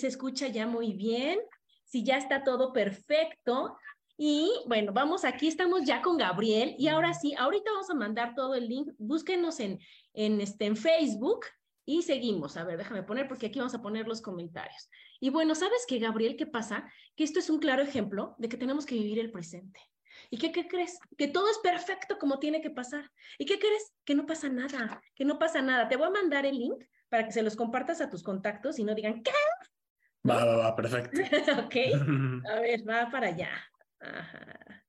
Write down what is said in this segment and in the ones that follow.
Se escucha ya muy bien, si ya está todo perfecto. Y bueno, vamos aquí, estamos ya con Gabriel y ahora sí, ahorita vamos a mandar todo el link, búsquenos en, en, este, en Facebook y seguimos. A ver, déjame poner porque aquí vamos a poner los comentarios. Y bueno, ¿sabes qué, Gabriel? ¿Qué pasa? Que esto es un claro ejemplo de que tenemos que vivir el presente. ¿Y qué, qué, crees? Que todo es perfecto como tiene que pasar. ¿Y qué crees? Que no pasa nada, que no pasa nada. Te voy a mandar el link para que se los compartas a tus contactos y no digan, ¿qué? Va, va, va, perfecto. ok. A ver, va para allá. Ajá.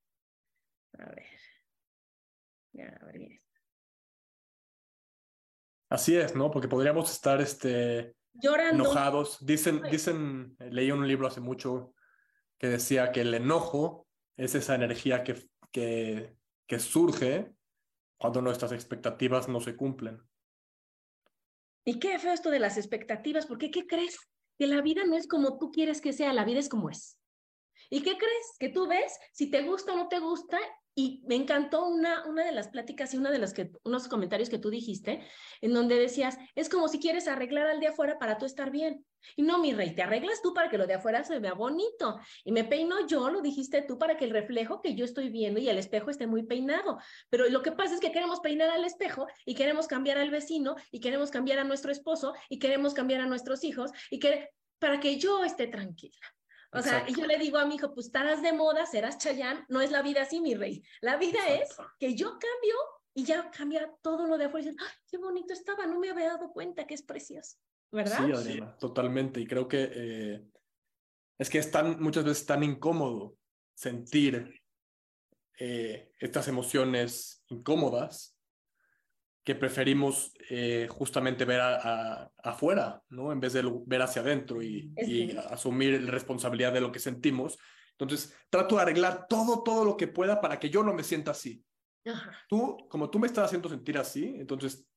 A ver. Ya, a ver bien. Así es, ¿no? Porque podríamos estar este, Llorando. enojados. Dicen, dicen, leí un libro hace mucho que decía que el enojo es esa energía que, que, que surge cuando nuestras expectativas no se cumplen. Y qué feo esto de las expectativas, porque ¿qué crees? Que la vida no es como tú quieres que sea, la vida es como es. ¿Y qué crees? Que tú ves si te gusta o no te gusta. Y me encantó una, una de las pláticas y una de las que, unos comentarios que tú dijiste, en donde decías, es como si quieres arreglar al de afuera para tú estar bien. Y no, mi rey, te arreglas tú para que lo de afuera se vea bonito. Y me peino yo, lo dijiste tú, para que el reflejo que yo estoy viendo y el espejo esté muy peinado. Pero lo que pasa es que queremos peinar al espejo y queremos cambiar al vecino y queremos cambiar a nuestro esposo y queremos cambiar a nuestros hijos y que, para que yo esté tranquila. O sea, y yo le digo a mi hijo, pues estarás de moda, serás Chayán, no es la vida así, mi rey. La vida Exacto. es que yo cambio y ya cambia todo lo de afuera. Y dicen, ¡ay, qué bonito estaba! No me había dado cuenta que es precioso. ¿Verdad? Sí, Adriana, totalmente. Y creo que eh, es que es tan, muchas veces tan incómodo sentir eh, estas emociones incómodas que preferimos eh, justamente ver a, a, afuera, ¿no? En vez de ver hacia adentro y, y asumir la responsabilidad de lo que sentimos. Entonces, trato de arreglar todo, todo lo que pueda para que yo no me sienta así. Ajá. Tú, como tú me estás haciendo sentir así, entonces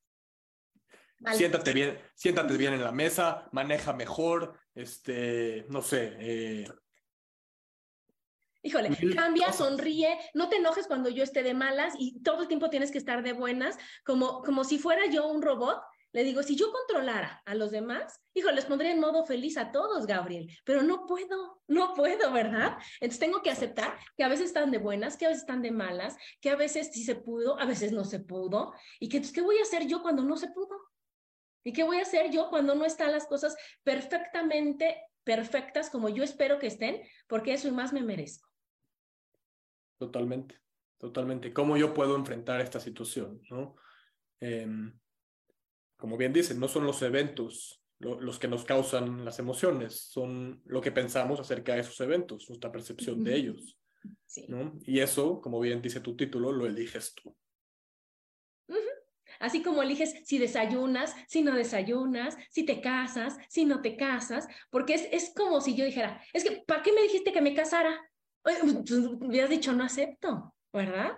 Vale. siéntate bien, siéntate bien en la mesa, maneja mejor, este, no sé, eh, Híjole, cambia, sonríe, no te enojes cuando yo esté de malas y todo el tiempo tienes que estar de buenas, como, como si fuera yo un robot. Le digo, si yo controlara a los demás, hijo, les pondría en modo feliz a todos, Gabriel, pero no puedo, no puedo, ¿verdad? Entonces tengo que aceptar que a veces están de buenas, que a veces están de malas, que a veces sí se pudo, a veces no se pudo, y que entonces, ¿qué voy a hacer yo cuando no se pudo? ¿Y qué voy a hacer yo cuando no están las cosas perfectamente perfectas como yo espero que estén? Porque eso y más me merezco. Totalmente, totalmente. ¿Cómo yo puedo enfrentar esta situación, no? Em, como bien dicen, no son los eventos lo- los que nos causan las emociones, son lo que pensamos acerca de esos eventos, nuestra percepción de ellos, Sí. ¿no? Y eso, como bien dice tu título, lo eliges tú. Así como eliges si desayunas, si no desayunas, si te casas, si no te casas, porque es, es como si yo dijera, es que, ¿para qué me dijiste que me casara? Tú me hubieras dicho, no acepto, ¿verdad?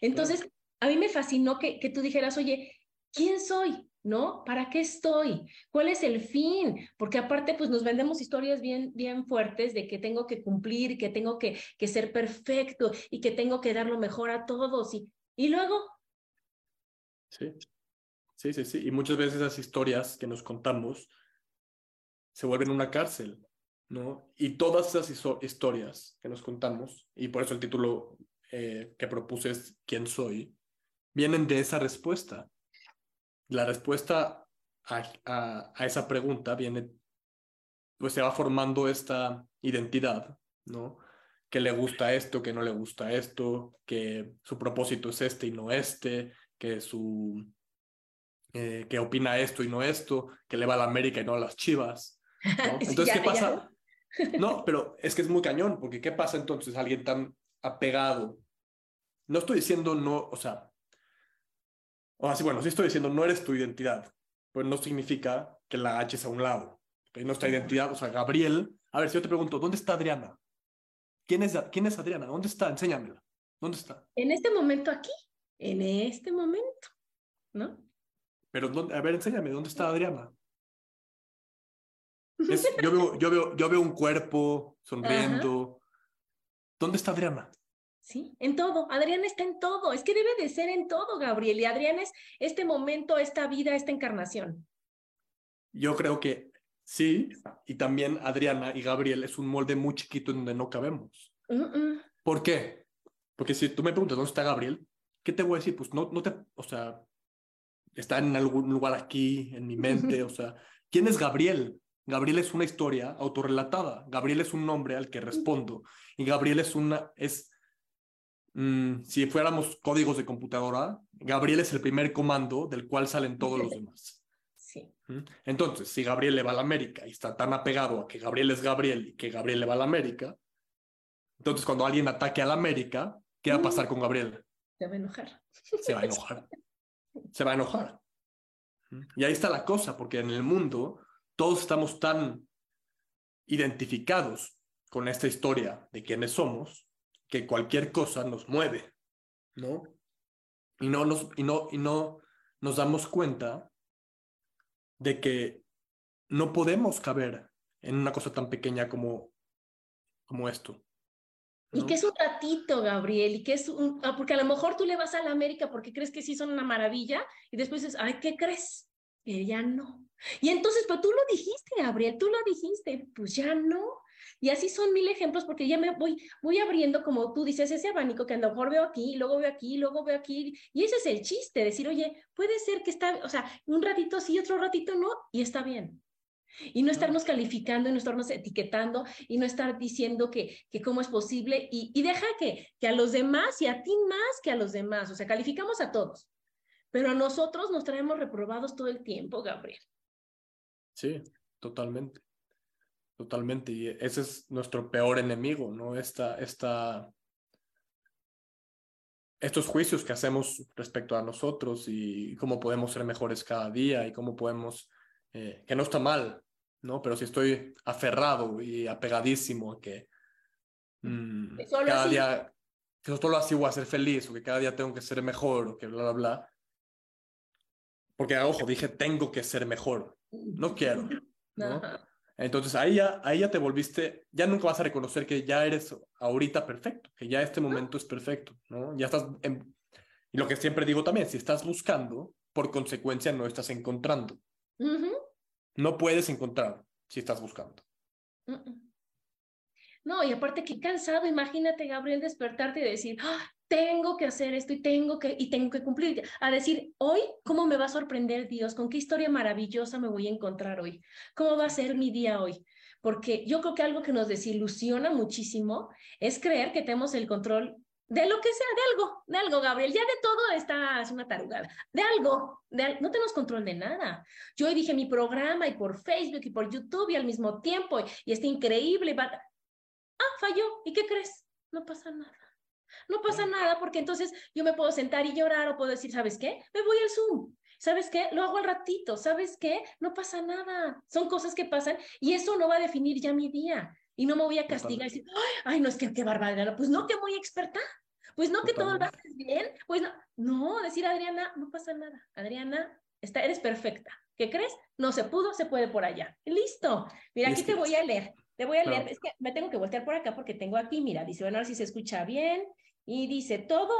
Entonces, a mí me fascinó que, que tú dijeras, oye, ¿quién soy? ¿No? ¿Para qué estoy? ¿Cuál es el fin? Porque aparte, pues nos vendemos historias bien, bien fuertes de que tengo que cumplir, que tengo que, que ser perfecto y que tengo que dar lo mejor a todos. Y, y luego, Sí, sí, sí, sí. Y muchas veces esas historias que nos contamos se vuelven una cárcel, ¿no? Y todas esas historias que nos contamos, y por eso el título eh, que propuse es ¿Quién soy?, vienen de esa respuesta. La respuesta a, a, esa pregunta viene, pues se va formando esta identidad, ¿no? Que le gusta esto, que no le gusta esto, que su propósito es este y no este, que su eh, que opina esto y no esto, que le va a la América y no a las Chivas. Entonces, ¿qué pasa? No, pero es que es muy cañón, porque ¿qué pasa entonces alguien tan apegado? No estoy diciendo no, o sea, o así, bueno, sí estoy diciendo no eres tu identidad, pues no significa que la eches a un lado. ¿okay? Nuestra identidad, o sea, Gabriel, a ver, si yo te pregunto, ¿dónde está Adriana? ¿Quién es, ¿Quién es Adriana? ¿Dónde está? Enséñamela. ¿Dónde está? En este momento aquí, en este momento, ¿no? Pero, a ver, enséñame, ¿dónde está Adriana? Yo, veo, yo, veo, yo veo un cuerpo sonriendo. ¿Dónde está Adriana? Sí, en todo. Adriana está en todo. Es que debe de ser en todo, Gabriel. Y Adriana es este momento, esta vida, esta encarnación. Yo creo que sí. Y también Adriana y Gabriel es un molde muy chiquito en donde no cabemos. ¿Por qué? Porque si tú me preguntas dónde está Gabriel, ¿qué te voy a decir? Pues no, no te, o sea, está en algún lugar aquí, en mi mente, o sea, ¿quién es Gabriel? Gabriel es una historia autorrelatada. Gabriel es un nombre al que respondo. Y Gabriel es una, es, mm, si fuéramos códigos de computadora, Gabriel es el primer comando del cual salen todos los demás. Sí. ¿Mm? Entonces, si Gabriel le va a la América y está tan apegado a que Gabriel es Gabriel y que Gabriel le va a la América, entonces cuando alguien ataque a la América, ¿qué va a pasar con Gabriel? Se va a enojar. Se va a enojar. Se va a enojar. ¿Mm? Y ahí está la cosa, porque en el mundo todos estamos tan identificados con esta historia de quiénes somos que cualquier cosa nos mueve, ¿no? Y no nos, y no, y no nos damos cuenta de que no podemos caber en una cosa tan pequeña como, como esto. Y que es un ratito, Gabriel, y que es un, ah, porque a lo mejor tú le vas a la América porque crees que sí son una maravilla y después dices, ay, ¿qué crees? Que ya no. Y entonces, pero tú lo dijiste, Gabriel, tú lo dijiste, pues ya no. Y así son mil ejemplos porque ya me voy, voy abriendo, como tú dices, ese abanico que a lo mejor veo aquí, luego veo aquí, luego veo aquí. Y ese es el chiste, decir, oye, puede ser que está, o sea, un ratito sí, otro ratito no, y está bien. Y no estarnos calificando y no estarnos etiquetando y no estar diciendo que, que cómo es posible y, y deja que, que a los demás y a ti más que a los demás, o sea, calificamos a todos, pero a nosotros nos traemos reprobados todo el tiempo, Gabriel. Sí, totalmente. Totalmente. Y ese es nuestro peor enemigo, ¿no? Esta, esta, estos juicios que hacemos respecto a nosotros y cómo podemos ser mejores cada día y cómo podemos, eh, que no está mal, ¿no? Pero si estoy aferrado y apegadísimo a que mm, cada día, que solo así voy a ser feliz o que cada día tengo que ser mejor o que bla, bla, bla. Porque, ojo, dije, tengo que ser mejor no quiero. ¿no? Entonces ahí ya, ahí ya te volviste, ya nunca vas a reconocer que ya eres ahorita perfecto, que ya este momento es perfecto, ¿no? Ya estás, en, y lo que siempre digo también, si estás buscando, por consecuencia no estás encontrando. No puedes encontrar si estás buscando. No, y aparte qué cansado, imagínate Gabriel despertarte y decir, ¡Ah! Tengo que hacer esto y tengo que, y tengo que cumplir. A decir, hoy, ¿cómo me va a sorprender Dios? ¿Con qué historia maravillosa me voy a encontrar hoy? ¿Cómo va a ser mi día hoy? Porque yo creo que algo que nos desilusiona muchísimo es creer que tenemos el control de lo que sea, de algo, de algo, Gabriel. Ya de todo está, es una tarugada. De algo, no tenemos control de nada. Yo hoy dije mi programa y por Facebook y por YouTube y al mismo tiempo y, y está increíble. Ah, falló. ¿Y qué crees? No pasa nada. No pasa nada porque entonces yo me puedo sentar y llorar o puedo decir, ¿sabes qué? Me voy al Zoom. ¿Sabes qué? Lo hago al ratito. ¿Sabes qué? No pasa nada. Son cosas que pasan y eso no va a definir ya mi día. Y no me voy a castigar y decir, ay, no es que qué barbaridad. Pues no que voy a expertar. Pues no que todo lo haces bien. Pues no. No, decir Adriana, no pasa nada. Adriana, está, eres perfecta. ¿Qué crees? No se pudo, se puede por allá. Listo. Mira, aquí te voy a leer. Te voy a leer. Es que me tengo que voltear por acá porque tengo aquí, mira, dice, bueno, ahora si se escucha bien. Y dice, todo,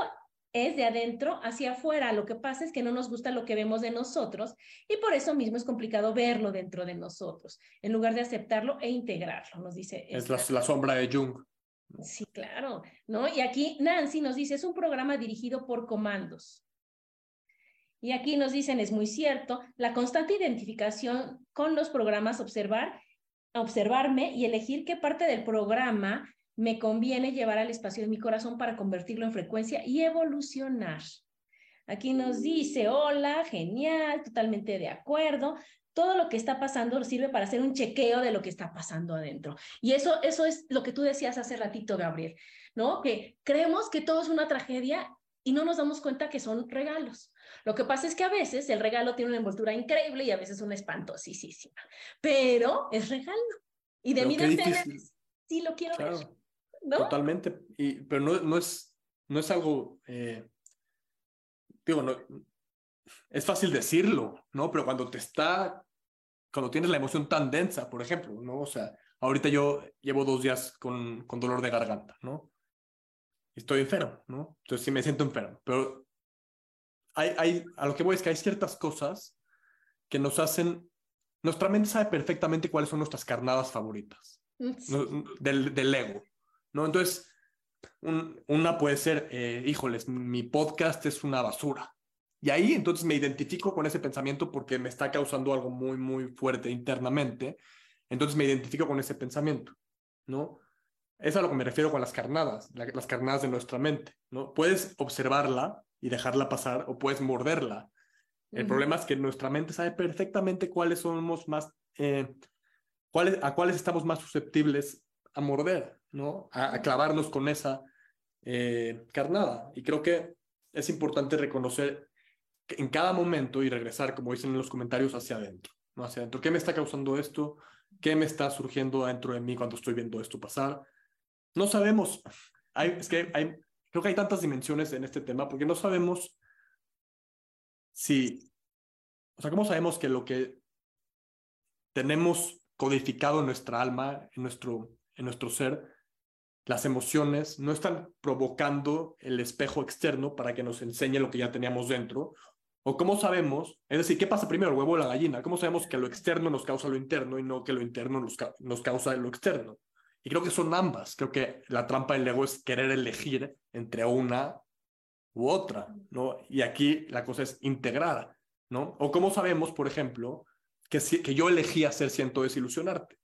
es de adentro hacia afuera. Lo que pasa es que no nos gusta lo que vemos de nosotros y por eso mismo es complicado verlo dentro de nosotros, en lugar de aceptarlo e integrarlo, nos dice. Es la, la sombra de Jung. Sí, claro, ¿no? Y aquí Nancy nos dice, es un programa dirigido por comandos. Y aquí nos dicen, es muy cierto, la constante identificación con los programas, observar, observarme y elegir qué parte del programa me conviene llevar al espacio de mi corazón para convertirlo en frecuencia y evolucionar. Aquí nos dice, hola, genial, totalmente de acuerdo. Todo lo que está pasando sirve para hacer un chequeo de lo que está pasando adentro. Y eso, eso es lo que tú decías hace ratito, Gabriel, ¿no? Que creemos que todo es una tragedia y no nos damos cuenta que son regalos. Lo que pasa es que a veces el regalo tiene una envoltura increíble y a veces una espantosísima, pero es regalo. Y de mí depende sí lo quiero ver. Totalmente. Y, pero no, no, es, no es algo, eh, digo, no, es fácil decirlo, ¿no? Pero cuando te está, cuando tienes la emoción tan densa, por ejemplo, ¿no? O sea, ahorita yo llevo dos días con, con dolor de garganta, ¿no? Estoy enfermo, ¿no? Entonces sí me siento enfermo, pero hay, hay, a lo que voy es que hay ciertas cosas que nos hacen, nuestra mente sabe perfectamente cuáles son nuestras carnadas favoritas del, del ego, ¿no? Entonces, una puede ser, eh, híjoles, mi podcast es una basura. Y ahí entonces me identifico con ese pensamiento porque me está causando algo muy, muy fuerte internamente. Entonces me identifico con ese pensamiento, ¿no? Es a lo que me refiero con las carnadas, las carnadas de nuestra mente, ¿no? Puedes observarla y dejarla pasar o puedes morderla. El problema es que nuestra mente sabe perfectamente cuáles somos más, eh, cuáles, a cuáles estamos más susceptibles a morder, ¿no? A, clavarnos con esa eh, carnada. Y creo que es importante reconocer que en cada momento y regresar, como dicen en los comentarios, hacia adentro, ¿no? Hacia adentro. ¿Qué me está causando esto? ¿Qué me está surgiendo dentro de mí cuando estoy viendo esto pasar? No sabemos. Hay, es que hay, creo que hay tantas dimensiones en este tema porque no sabemos si, o sea, ¿cómo sabemos que lo que tenemos codificado en nuestra alma, en nuestro en nuestro ser, las emociones no están provocando el espejo externo para que nos enseñe lo que ya teníamos dentro. O cómo sabemos, es decir, ¿qué pasa primero, el huevo o la gallina? ¿Cómo sabemos que lo externo nos causa lo interno y no que lo interno nos, nos causa lo externo? Y creo que son ambas. Creo que la trampa del ego es querer elegir entre una u otra, ¿no? Y aquí la cosa es integrada, ¿no? O cómo sabemos, por ejemplo, que, que yo elegí hacer siento desilusionarte.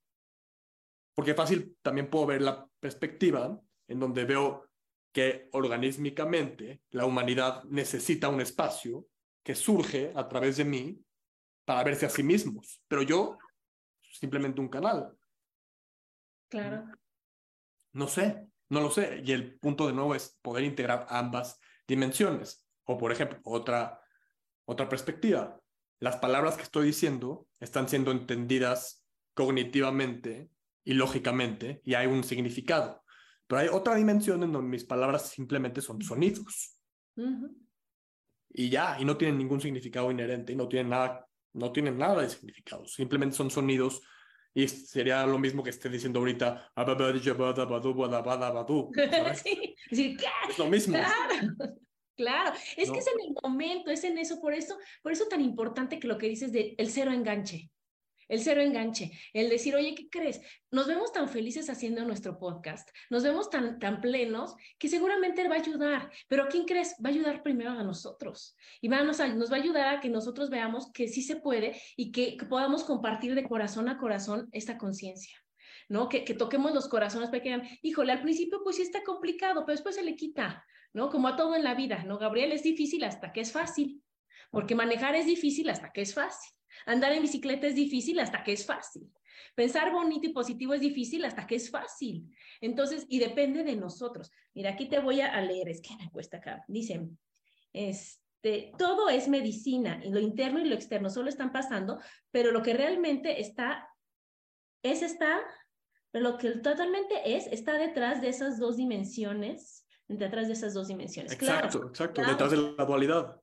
Porque fácil también puedo ver la perspectiva en donde veo que organísmicamente la humanidad necesita un espacio que surge a través de mí para verse a sí mismos, pero yo simplemente un canal. Claro. No sé, no lo sé. Y el punto de nuevo es poder integrar ambas dimensiones. O por ejemplo, otra, otra perspectiva. Las palabras que estoy diciendo están siendo entendidas cognitivamente y lógicamente, y hay un significado. Pero hay otra dimensión en donde mis palabras simplemente son sonidos. Y ya, y no tienen ningún significado inherente, y no tienen nada, no tienen nada de significado. Simplemente son sonidos y sería lo mismo que esté diciendo ahorita sí, sí, es lo mismo. Claro, claro. es que es en el momento es en eso por eso por eso tan importante que lo que dices de el cero enganche el cero enganche, el decir, oye, ¿qué crees? Nos vemos tan felices haciendo nuestro podcast, nos vemos tan, tan plenos que seguramente va a ayudar, pero ¿quién crees? Va a ayudar primero a nosotros y va, nos, nos va a ayudar a que nosotros veamos que sí se puede y que, podamos compartir de corazón a corazón esta conciencia. ¿no? Que, que, toquemos los corazones para que digan, híjole, al principio pues sí está complicado, pero después se le quita, ¿no? Como a todo en la vida, ¿no? Gabriel es difícil hasta que es fácil, porque manejar es difícil hasta que es fácil. Andar en bicicleta es difícil hasta que es fácil. Pensar bonito y positivo es difícil hasta que es fácil. Entonces, y depende de nosotros. Mira, aquí te voy a leer, es que me cuesta acá. Dicen, este, todo es medicina, y lo interno y lo externo solo están pasando, pero lo que realmente está, es está, pero lo que totalmente es, está detrás de esas dos dimensiones, detrás de esas dos dimensiones. Exacto, exacto, detrás de la dualidad.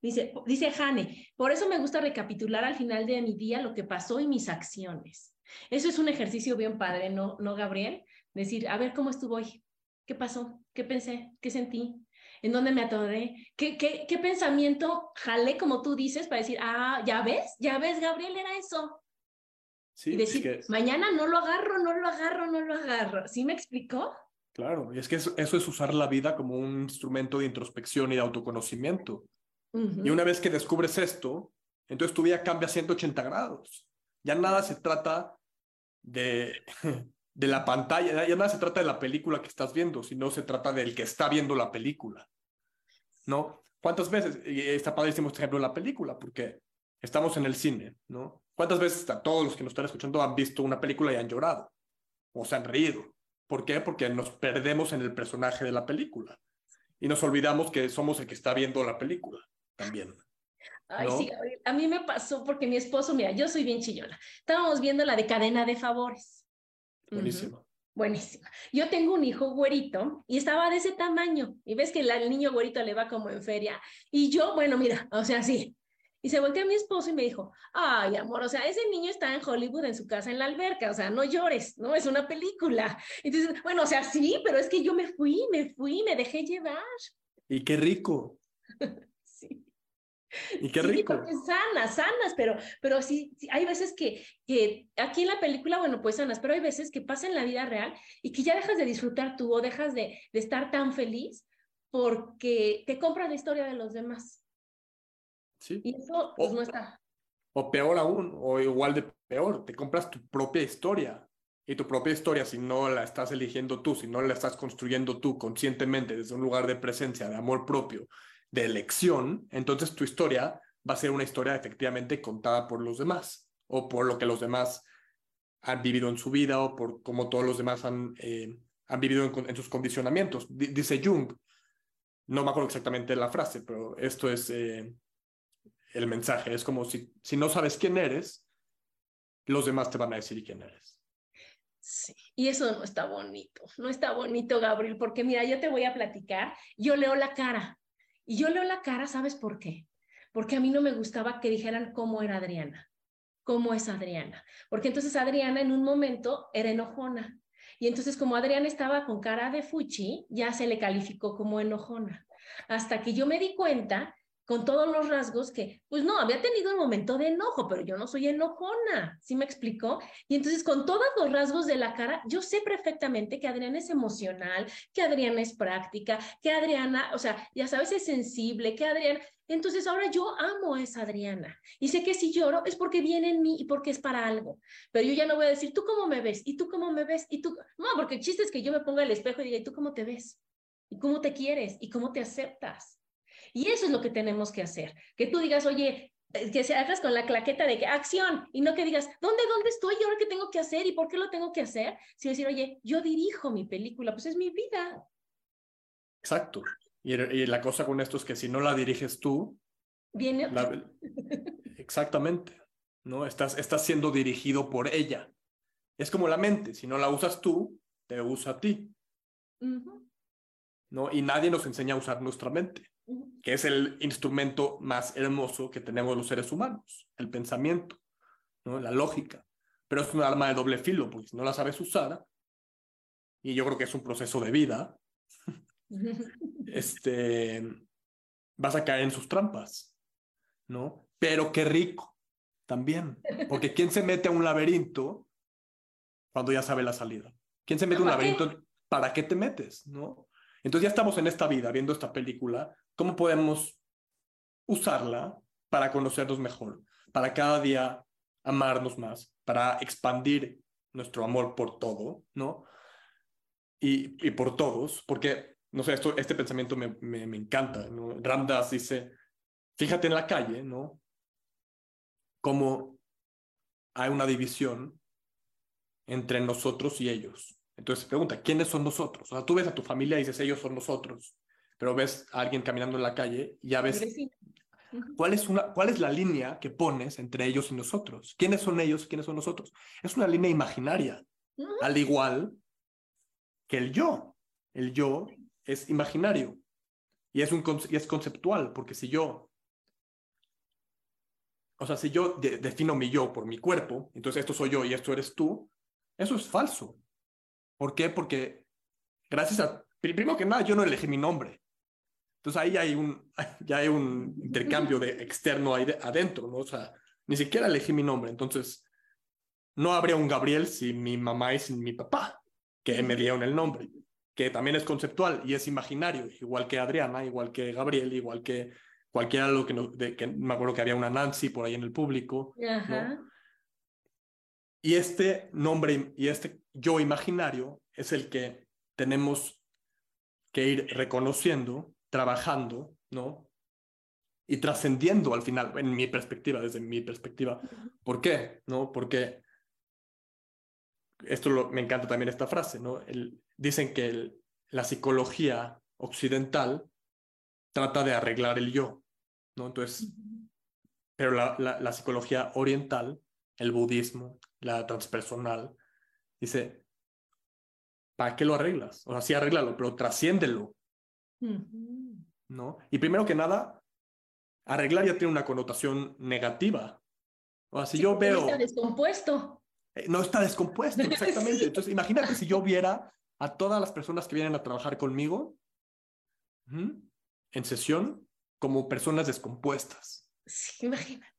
Dice, dice Jane, por eso me gusta recapitular al final de mi día lo que pasó y mis acciones. Eso es un ejercicio bien padre, ¿no, ¿no Gabriel? Decir, a ver cómo estuvo hoy. ¿Qué pasó? ¿Qué pensé? ¿Qué sentí? ¿En dónde me atoré? ¿Qué, qué, qué pensamiento jalé, como tú dices, para decir, ah, ya ves, ya ves, Gabriel, era eso? Sí, y decir, mañana no lo agarro, no lo agarro, no lo agarro. ¿Sí me explicó? Claro, y es que eso, eso es usar la vida como un instrumento de introspección y de autoconocimiento. Y una vez que descubres esto, entonces tu vida cambia 180 grados. Ya nada se trata de, de la pantalla, ya nada se trata de la película que estás viendo, sino se trata del que está viendo la película. ¿No? ¿Cuántas veces? Y está padrísimo este ejemplo en la película, porque estamos en el cine, ¿no? ¿Cuántas veces todos los que nos están escuchando han visto una película y han llorado? O se han reído. ¿Por qué? Porque nos perdemos en el personaje de la película. Y nos olvidamos que somos el que está viendo la película también. Ay, sí, a mí me pasó porque mi esposo, mira, yo soy bien chillona. Estábamos viendo la de cadena de favores. Buenísimo. Buenísima. Yo tengo un hijo güerito y estaba de ese tamaño. Y ves que el niño güerito le va como en feria. Y yo, bueno, mira, o sea, sí. Y se volteó a mi esposo y me dijo, ay, amor, o sea, ese niño está en Hollywood en su casa en la alberca, o sea, no llores, ¿no? Es una película. Entonces, bueno, o sea, sí, pero es que yo me fui, me fui, me dejé llevar. Y qué rico. Y qué rico. Sí, sanas, sanas, pero, pero sí, hay veces que, que aquí en la película, bueno, pues sanas, pero hay veces que pasa en la vida real y que ya dejas de disfrutar tú o dejas de, de estar tan feliz porque te compras la historia de los demás. Sí. Y eso pues, no está. O peor aún, o igual de peor, te compras tu propia historia. Y tu propia historia, si no la estás eligiendo tú, si no la estás construyendo tú conscientemente desde un lugar de presencia, de amor propio, de elección, entonces tu historia va a ser una historia efectivamente contada por los demás o por lo que los demás han vivido en su vida o por cómo todos los demás han, eh, han vivido en, sus condicionamientos. dice Jung, no me acuerdo exactamente la frase, pero esto es eh, el mensaje. Es como si, si no sabes quién eres, los demás te van a decir quién eres. Sí, y eso no está bonito, no está bonito, Gabriel, porque mira, yo te voy a platicar, yo leo la cara, y yo leo la cara, ¿sabes por qué? Porque a mí no me gustaba que dijeran cómo era Adriana, cómo es Adriana. Porque entonces Adriana en un momento era enojona. Y entonces como Adriana estaba con cara de fuchi, ya se le calificó como enojona. Hasta que yo me di cuenta con todos los rasgos que, pues no, había tenido un momento de enojo, pero yo no soy enojona, ¿sí me explicó? Y entonces con todos los rasgos de la cara, yo sé perfectamente que Adriana es emocional, que Adriana es práctica, que Adriana, o sea, ya sabes, es sensible, que Adriana, entonces ahora yo amo a esa Adriana y sé que si lloro es porque viene en mí y porque es para algo, pero yo ya no voy a decir, ¿tú cómo me ves? ¿Y tú cómo me ves? ¿Y tú? No, porque el chiste es que yo me ponga el espejo y diga, ¿y tú cómo te ves? ¿Y cómo te quieres? ¿Y cómo te aceptas? Y eso es lo que tenemos que hacer. Que tú digas, oye, eh, que se hagas con la claqueta de que acción y no que digas, ¿dónde, dónde estoy y ahora qué tengo que hacer y por qué lo tengo que hacer? Sino decir, oye, yo dirijo mi película, pues es mi vida. Exacto. Y, la cosa con esto es que si no la diriges tú, viene. Exactamente. ¿no? Estás, estás siendo dirigido por ella. Es como la mente, si no la usas tú, te usa a ti. ¿no? Y nadie nos enseña a usar nuestra mente que es el instrumento más hermoso que tenemos los seres humanos, el pensamiento, ¿no? la lógica. Pero es un arma de doble filo, porque si no la sabes usar, y yo creo que es un proceso de vida, este, vas a caer en sus trampas, ¿no? Pero qué rico también, porque ¿quién se mete a un laberinto cuando ya sabe la salida? ¿Quién se mete a un laberinto? ¿Para qué te metes? ¿No? Entonces ya estamos en esta vida viendo esta película, ¿cómo podemos usarla para conocernos mejor, para cada día amarnos más, para expandir nuestro amor por todo, ¿no? Y, por todos, porque, no sé, esto, este pensamiento me, me, me encanta, ¿no? Ramdas dice, fíjate en la calle, ¿no? Cómo hay una división entre nosotros y ellos. Entonces se pregunta, ¿quiénes son nosotros? O sea, tú ves a tu familia y dices, ellos son nosotros, pero ves a alguien caminando en la calle y ya ves cuál es, una, cuál es la línea que pones entre ellos y nosotros. ¿Quiénes son ellos y quiénes son nosotros? Es una línea imaginaria, al igual que el yo. El yo es imaginario y es, un, y es conceptual, porque si yo, o sea, si yo defino mi yo por mi cuerpo, entonces esto soy yo y esto eres tú, eso es falso. ¿Por qué? Porque gracias a primero que nada, yo no elegí mi nombre. Entonces ahí hay un, ya hay un intercambio de externo ahí adentro, ¿no? O sea, ni siquiera elegí mi nombre. Entonces, no habría un Gabriel sin mi mamá y sin mi papá, que me dieron el nombre, que también es conceptual y es imaginario, igual que Adriana, igual que Gabriel, igual que cualquiera lo que, no, de, que me acuerdo que había una Nancy por ahí en el público. Y este nombre y este yo imaginario es el que tenemos que ir reconociendo, trabajando, ¿no? Y trascendiendo al final, en mi perspectiva, desde mi perspectiva. ¿Por qué? ¿No? Porque esto me encanta también esta frase, ¿no? El, dicen que la psicología occidental trata de arreglar el yo, ¿no? Entonces, pero la, la, psicología oriental, el budismo, la transpersonal, dice, ¿para qué lo arreglas? O sea, sí arréglalo, pero trasciéndelo, ¿no? Y primero que nada, arreglar ya tiene una connotación negativa. O sea, si yo veo... Está descompuesto. Eh, no está descompuesto, exactamente. Entonces, imagínate si yo viera a todas las personas que vienen a trabajar conmigo en sesión como personas descompuestas. Sí, imagínate.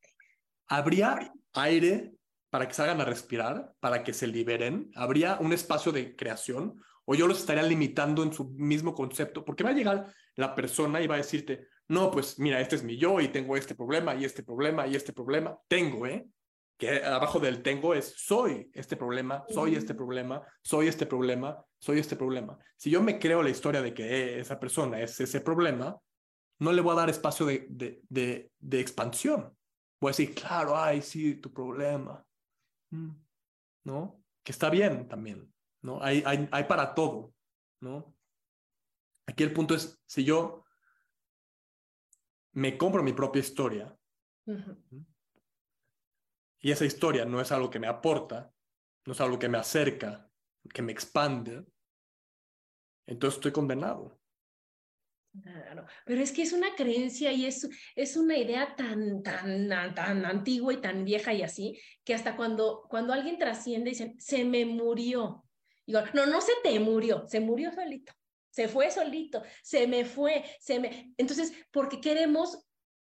Habría aire para que salgan a respirar, para que se liberen, habría un espacio de creación, o yo los estaría limitando en su mismo concepto, porque va a llegar la persona y va a decirte, no, pues mira, este es mi yo y tengo este problema y este problema y este problema. Tengo, ¿eh? Que abajo del tengo es soy este problema, soy este problema, soy este problema, soy este problema. Si yo me creo la historia de que esa persona es ese problema, no le voy a dar espacio de, de, de, expansión. Voy a decir, claro, ay, sí, tu problema. Mm, ¿No? Que está bien también, ¿no? Hay, hay, hay para todo, ¿no? Aquí el punto es, si yo me compro mi propia historia, y esa historia no es algo que me aporta, no es algo que me acerca, que me expande, entonces estoy condenado. Claro, pero es que es una creencia y es, es una idea tan, tan, tan antigua y tan vieja y así, que hasta cuando, cuando alguien trasciende dicen, se me murió. No, no se te murió, se murió solito, se fue solito, se me fue, se me... Entonces, porque queremos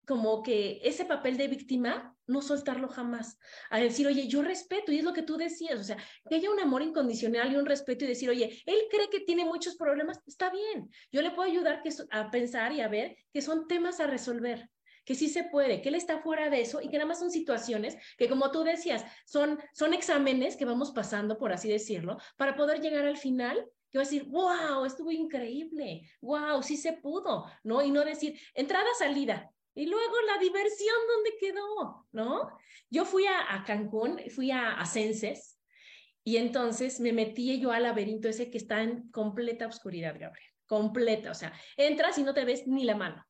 como que ese papel de víctima, no soltarlo jamás, a decir, oye, yo respeto, y es lo que tú decías, o sea, que haya un amor incondicional y un respeto y decir, oye, él cree que tiene muchos problemas, está bien, yo le puedo ayudar a pensar y a ver que son temas a resolver, que sí se puede, que él está fuera de eso y que nada más son situaciones que, como tú decías, son, son exámenes que vamos pasando, por así decirlo, para poder llegar al final que va a decir, wow, estuvo increíble, wow, sí se pudo, ¿no? Y no decir, entrada, salida, y luego la diversión, ¿dónde quedó? ¿No? Yo fui a, Cancún, fui a, a Censes, y entonces me metí yo al laberinto ese que está en completa oscuridad, Gabriel. Completa, o sea, entras y no te ves ni la mano.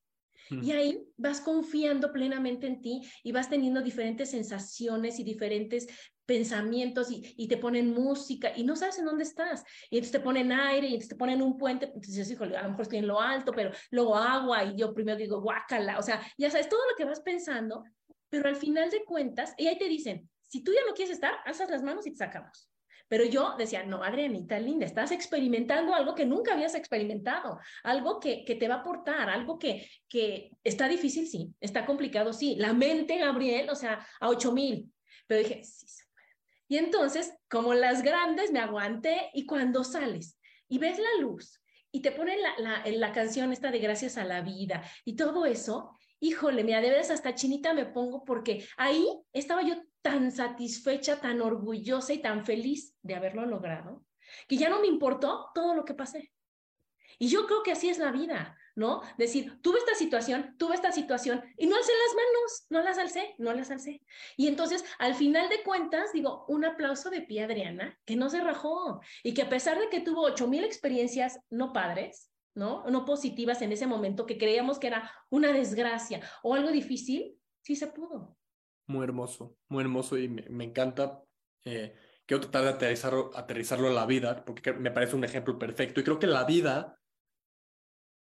Y ahí vas confiando plenamente en ti y vas teniendo diferentes sensaciones y diferentes pensamientos y, te ponen música y no sabes en dónde estás. Y entonces te ponen aire y entonces te ponen un puente. Entonces, híjole, a lo mejor estoy en lo alto, pero luego agua y yo primero digo guácala. O sea, ya sabes todo lo que vas pensando, pero al final de cuentas, y ahí te dicen, si tú ya no quieres estar, alzas las manos y te sacamos. Pero yo decía, no, Adrianita, linda, estás experimentando algo que nunca habías experimentado, algo que, que te va a aportar, algo que, que está difícil, sí, está complicado, sí. La mente, Gabriel, o sea, a ocho mil. Pero dije, sí, y entonces, como las grandes, me aguanté y cuando sales y ves la luz y te ponen la, la, la canción esta de gracias a la vida y todo eso, híjole, mira, de veras hasta chinita me pongo porque ahí estaba yo tan satisfecha, tan orgullosa y tan feliz de haberlo logrado, que ya no me importó todo lo que pasé. Y yo creo que así es la vida. ¿no? Decir, tuve esta situación, tuve esta situación y no alcé las manos, no las alcé, no las alcé. Y entonces, al final de cuentas, digo, un aplauso de pie Adriana, que no se rajó y que a pesar de que tuvo ocho mil experiencias no padres, ¿no? No positivas en ese momento que creíamos que era una desgracia o algo difícil, sí se pudo. Muy hermoso, muy hermoso y me, encanta. Eh, quiero tratar de aterrizarlo, aterrizarlo a la vida porque me parece un ejemplo perfecto y creo que la vida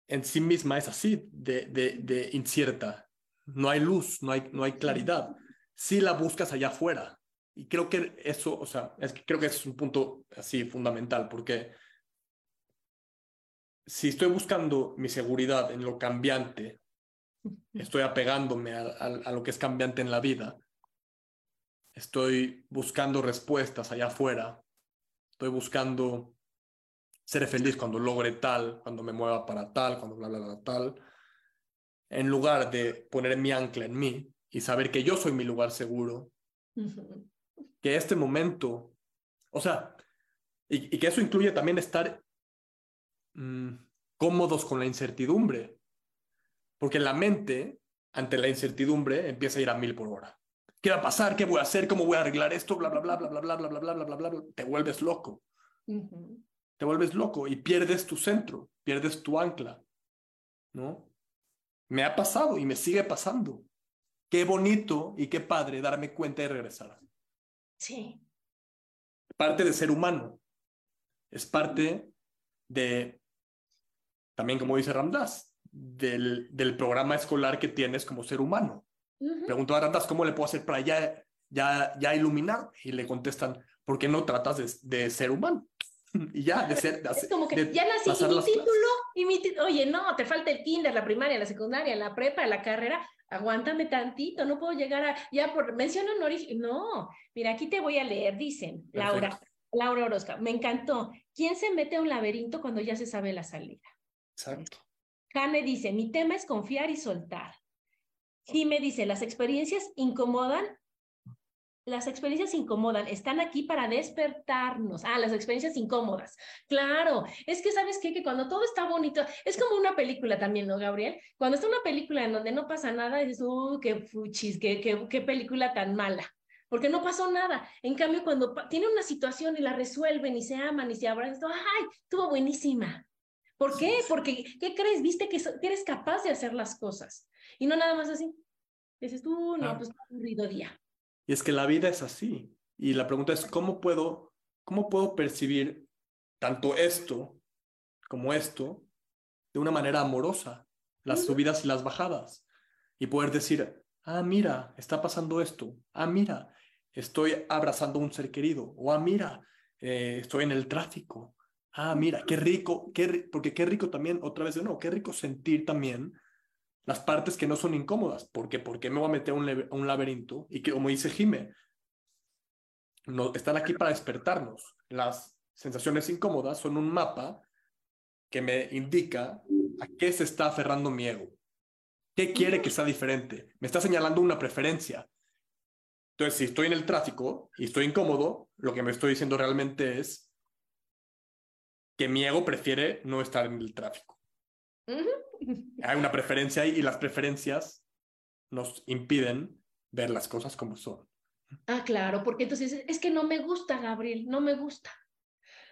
en sí misma es así, de, de, de incierta. No hay luz, no hay, no hay claridad. Si la buscas allá afuera. Y creo que eso, o sea, es que creo que es un punto así fundamental, porque si estoy buscando mi seguridad en lo cambiante, estoy apegándome a, a, a lo que es cambiante en la vida, estoy buscando respuestas allá afuera, estoy buscando ser feliz cuando logre tal, cuando me mueva para tal, cuando bla, bla, bla, tal, en lugar de poner mi ancla en mí y saber que yo soy mi lugar seguro, que este momento, o sea, y, y que eso incluye también estar mmm, cómodos con la incertidumbre, porque la mente, ante la incertidumbre, empieza a ir a mil por hora. ¿Qué va a pasar? ¿Qué voy a hacer? ¿Cómo voy a arreglar esto? Bla, bla, bla, bla, bla, bla, bla, bla, bla, bla, bla, bla, te vuelves loco. Uh -huh. Te vuelves loco y pierdes tu centro, pierdes tu ancla, ¿no? Me ha pasado y me sigue pasando. Qué bonito y qué padre darme cuenta y regresar. Sí. Parte de ser humano. Es parte de, también como dice Ramdas, del, del programa escolar que tienes como ser humano. Uh -huh. Preguntó a Ramdas, ¿cómo le puedo hacer para ya, ya, ya iluminar? Y le contestan, ¿por qué no tratas de, de ser humano? y ya, de ser. De es como que ya nací y mi título, y mi oye, no, te falta el kinder, la primaria, la secundaria, la prepa, la carrera, aguántame tantito, no puedo llegar a, ya por mención honorífica, no, mira, aquí te voy a leer, dicen, Perfecto. Laura, Laura Orozca, me encantó, ¿quién se mete a un laberinto cuando ya se sabe la salida? Exacto. Jane dice, mi tema es confiar y soltar. Jime dice, las experiencias incomodan las experiencias incomodan, están aquí para despertarnos. Ah, las experiencias incómodas. Claro, es que sabes qué? que cuando todo está bonito, es como una película también, ¿no, Gabriel? Cuando está una película en donde no pasa nada, dices, uh, qué fuchis, qué, qué, qué película tan mala. Porque no pasó nada. En cambio, cuando tiene una situación y la resuelven y se aman y se abrazan, ¡ay! Estuvo buenísima. ¿Por qué? Porque, ¿qué crees? Viste que, que eres capaz de hacer las cosas. Y no nada más así. Dices tú, no, ah. pues aburrido día. Y es que la vida es así. Y la pregunta es, ¿cómo puedo, cómo puedo percibir tanto esto como esto de una manera amorosa? Las subidas y las bajadas. Y poder decir, ah, mira, está pasando esto. Ah, mira, estoy abrazando a un ser querido. O ah, mira, eh, estoy en el tráfico. Ah, mira, qué rico, qué, porque qué rico también, otra vez de nuevo, qué rico sentir también las partes que no son incómodas. ¿Por qué? ¿Por qué me voy a meter a un, un laberinto? Y que, como dice Jime, no, están aquí para despertarnos. Las sensaciones incómodas son un mapa que me indica a qué se está aferrando mi ego. ¿Qué quiere que sea diferente? Me está señalando una preferencia. Entonces, si estoy en el tráfico y estoy incómodo, lo que me estoy diciendo realmente es que mi ego prefiere no estar en el tráfico. Uh -huh. Hay una preferencia ahí y las preferencias nos impiden ver las cosas como son. Ah, claro, porque entonces es que no me gusta, Gabriel, no me gusta.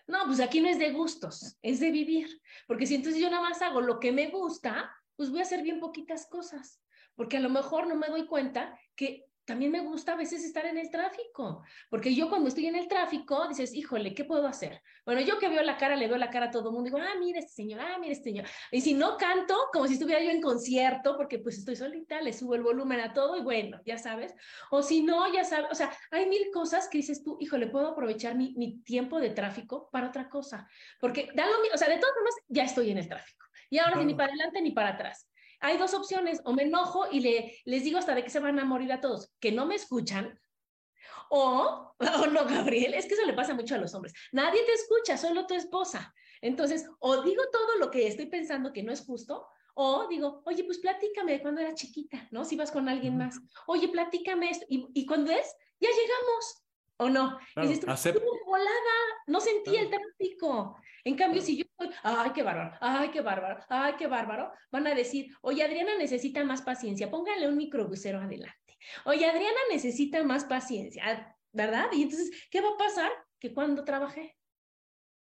No, pues aquí no es de gustos, es de vivir. Porque si entonces yo nada más hago lo que me gusta, pues voy a hacer bien poquitas cosas. Porque a lo mejor no me doy cuenta que también me gusta a veces estar en el tráfico, porque yo cuando estoy en el tráfico dices, híjole, ¿qué puedo hacer? Bueno, yo que veo la cara, le veo la cara a todo el mundo, digo, ah, mira este señor, ah, mira este señor. Y si no canto, como si estuviera yo en concierto, porque pues estoy solita, le subo el volumen a todo y bueno, ya sabes. O si no, ya sabes, o sea, hay mil cosas que dices tú, híjole, puedo aprovechar mi, mi tiempo de tráfico para otra cosa, porque da lo mismo, o sea, de todas formas, ya estoy en el tráfico. Y ahora ni para adelante ni para atrás hay dos opciones, o me enojo y le, les digo hasta de que se van a morir a todos, que no me escuchan, o, o no, Gabriel, es que eso le pasa mucho a los hombres, nadie te escucha, solo tu esposa. Entonces, o digo todo lo que estoy pensando que no es justo, o digo, oye, pues platícame de cuando era chiquita, ¿no? Si vas con alguien más, oye, platícame esto, y, y cuando es, ya llegamos, ¿o no? Claro, y volada, no sentí claro. el tráfico. En cambio, si yo estoy, ay, qué bárbaro, ay, qué bárbaro, ay, qué bárbaro, van a decir, oye, Adriana necesita más paciencia, póngale un microbusero adelante. Oye, Adriana necesita más paciencia, ¿verdad? Y entonces, ¿qué va a pasar? Que cuando trabajé.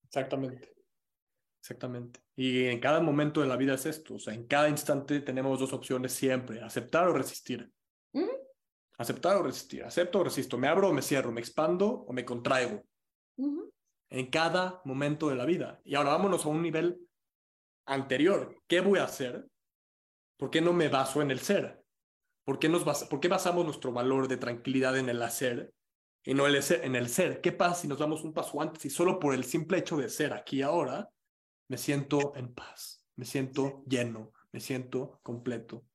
Exactamente. Exactamente. Y en cada momento de la vida es esto, o sea, en cada instante tenemos dos opciones siempre, aceptar o resistir. Aceptar o resistir, acepto o resisto, me abro o me cierro, me expando o me contraigo. Uh -huh en cada momento de la vida. Y ahora vámonos a un nivel anterior. ¿Qué voy a hacer? ¿Por qué no me baso en el ser? ¿Por qué, nos bas ¿Por qué basamos nuestro valor de tranquilidad en el hacer y no en el ser? ¿Qué pasa si nos damos un paso antes y solo por el simple hecho de ser aquí ahora me siento en paz, me siento lleno, me siento completo.